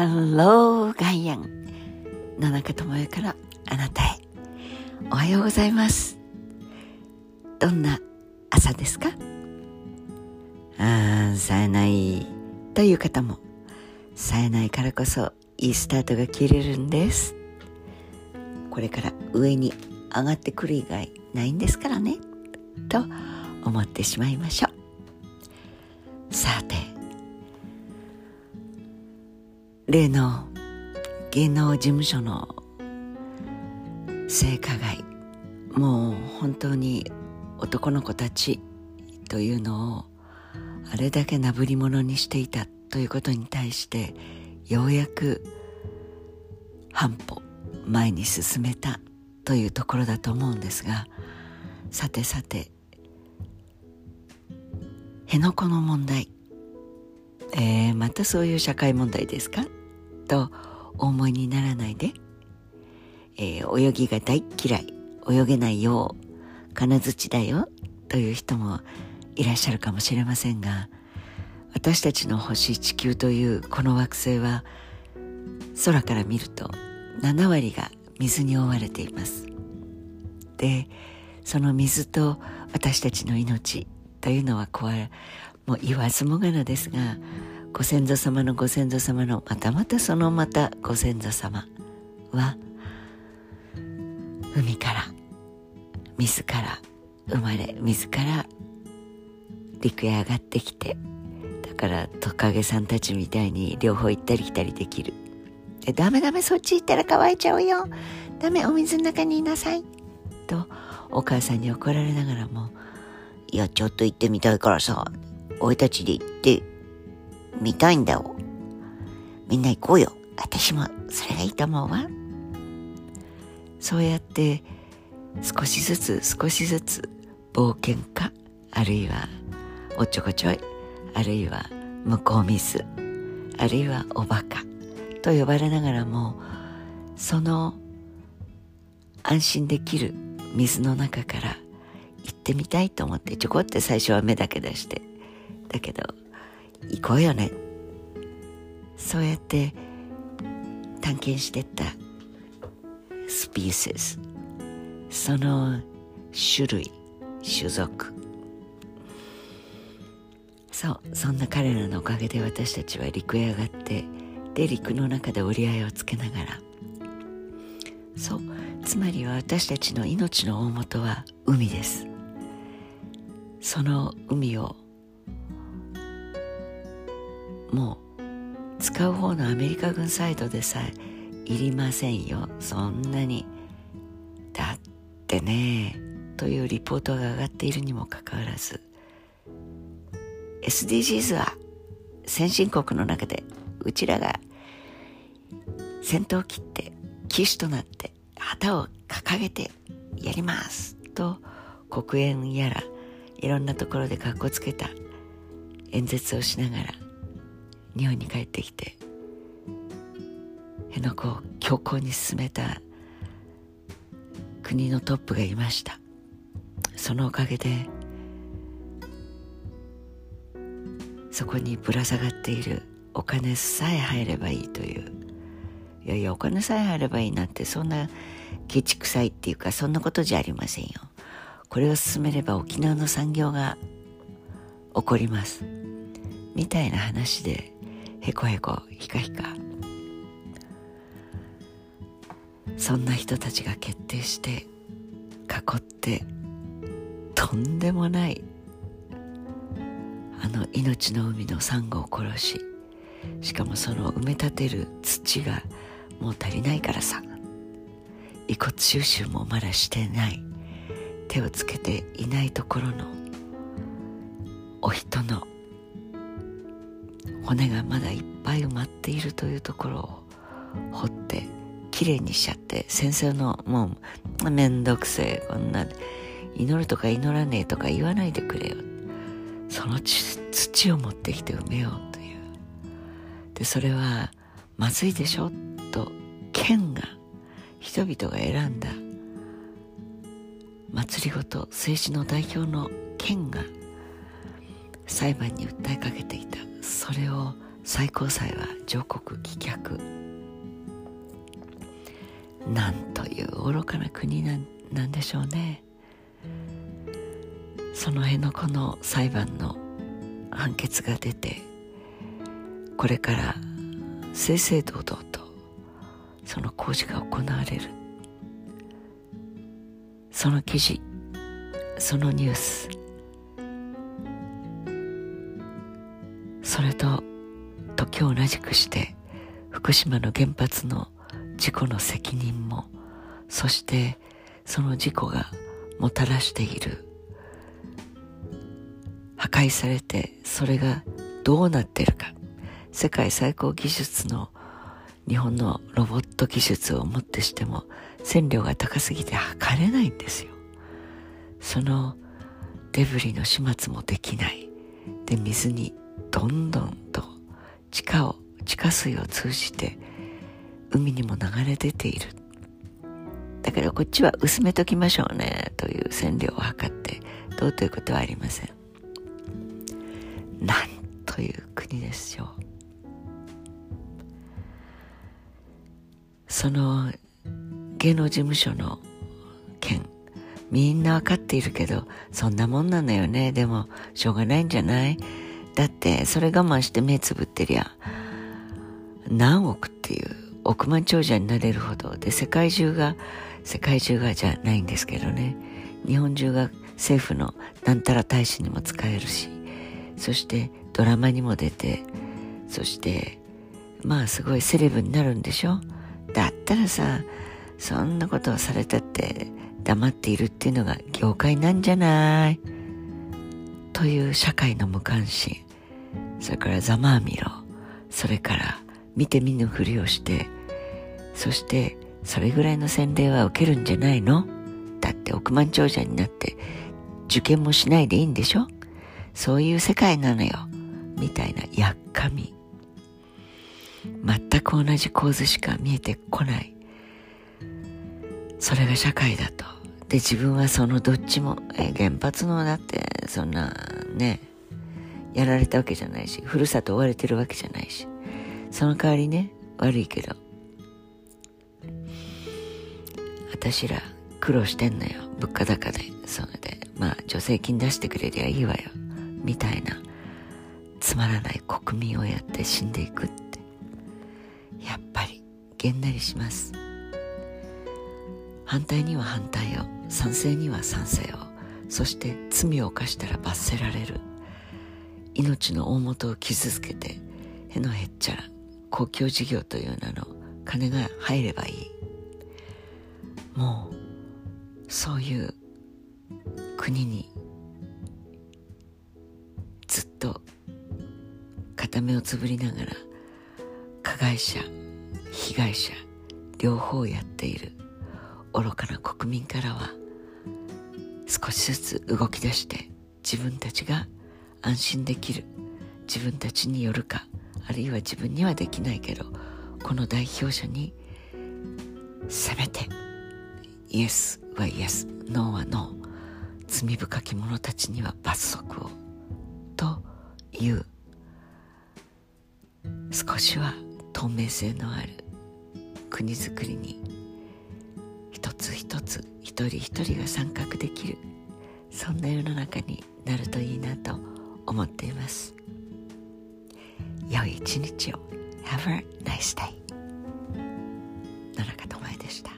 Hello ガイアン野中智代からあなたへ。おはようございます。どんな朝ですか？ああ冴えないという方も。冴えないからこそいいスタートが切れるんです。これから上に上がってくる以外ないんですからね。と思ってしまいましょ例の芸能事務所の性加害。もう本当に男の子たちというのをあれだけなぶり物にしていたということに対してようやく半歩前に進めたというところだと思うんですがさてさて辺野古の問題、えー、またそういう社会問題ですか？とお思いにならないで、えー、泳ぎが大嫌い。泳げないよう金槌だよ。という人もいらっしゃるかもしれませんが私たちの星地球というこの惑星は空から見ると7割が水に覆われています。でその水と私たちの命というのは壊れもう言わずもがなですがご先祖様のご先祖様のまたまたそのまたご先祖様は海から自ら生まれ自ら陸へ上がってきてだからトカゲさんたちみたいに両方行ったり来たりできる。でダメダメそっち行ったら乾いちゃうよ。ダメお水の中にいなさい。とお母さんに怒られながらもいやちょっと行ってみたいからさ俺たちで行って。見たいんだよ。みんな行こうよ。私もそれがいいと思うわ。そうやって少しずつ少しずつ冒険家あるいはおっちょこちょいあるいは向こうミスあるいはおバカと呼ばれながらもその安心できる水の中から行ってみたいと思ってちょこって最初は目だけ出してだけど行こうよね。そうやって探検してったスピーシスその種類種族。そうそんな彼らのおかげで私たちは陸へ上がってで陸の中で折り合いをつけながら。そうつまりは私たちの命の大元は海です。その海をもう使う方のアメリカ軍サイドでさえいりませんよ。そんなに。だってねというリポートが上がっているにもかかわらず。SDGs は先進国の中でうちらが先頭を切って騎手となって旗を掲げてやります。と国園やらいろんなところでかっこつけた演説をしながら日本に帰ってきて辺野古を強行に進めた国のトップがいました。そのおかげでそこにぶら下がっているお金さえ入ればいいといういやいやお金さえ入ればいいなんてそんなケチくさいっていうかそんなことじゃありませんよ。これを進めれば沖縄の産業が起こります。みたいな話でへこへこひかひかそんな人たちが決定して囲ってとんでもないあの命の海のサンゴを殺ししかもその埋め立てる土がもう足りないからさ。遺骨収集もまだしてない。手をつけていないところのお人の骨がまだいっぱい埋まっているというところを掘ってきれいにしちゃって先生のもうめんどくせえこんな祈るとか祈らねえとか言わないでくれよ。その土を持ってきて埋めようという。でそれはまずいでしょ？と県が人々が選んだ。祭りごと政治の代表の県が裁判に訴えかけていた。それを最高裁は上告棄却。なんという愚かな国なんなんでしょうね。その辺のこの裁判の判決が出てこれから正々堂々とその工事が行われる。その記事そのニュースそれと時を同じくして福島の原発の事故の責任もそしてその事故がもたらしている。破壊されてそれがどうなってるか。世界最高技術の日本のロボット技術をもってしても線量が高すぎて測れないんですよ。そのデブリの始末もできない。で水にどんどんと地下を地下水を通じて海にも流れ出ている。だからこっちは薄めときましょうねという線量を測ってどうということはありません。なんという国でしょうその芸能事務所の件みんなわかっているけどそんなもんなのよね。でもしょうがないんじゃない？だってそれ我慢して目つぶってりゃ何億っていう億万長者になれるほどで世界中が世界中がじゃないんですけどね。日本中が政府のなんたら大使にも使えるしそしてドラマにも出てそしてまあすごいセレブになるんでしょ？だったらさそんなことをされたって黙っているっていうのが業界なんじゃない？という社会の無関心。それからざまあみろ。それから見て見ぬふりをしてそしてそれぐらいの洗礼は受けるんじゃないの？だって億万長者になって受験もしないでいいんでしょ？そういう世界なのよ。みたいなやっかみ。全く同じ構図しか見えてこない。それが社会だと。で自分はそのどっちもえ原発のだってそんなねやられたわけじゃないしふるさと追われてるわけじゃないしその代わりね悪いけど私ら苦労してんのよ物価高で。それでまあ助成金出してくれりゃいいわよみたいなつまらない国民をやって死んでいくって。やっぱりげんなりします。反対には反対を賛成には賛成をそして罪を犯したら罰せられる。命の大元を傷つけてへのへっちゃら公共事業という名の金が入ればいい。もうそういう国にずっと片目をつぶりながら加害者被害者両方やっている愚かな国民からは少しずつ動き出して自分たちが安心できる。自分たちによるか。あるいは自分にはできないけどこの代表者にせめてイエスはイエスノーはノー罪深き者たちには罰則をという。少しは透明性のある国づくりに一つ一つ一人一人が参画できるそんな世の中になるといいなと思っています。良い一日を。Have a nice day 野中智恵でした。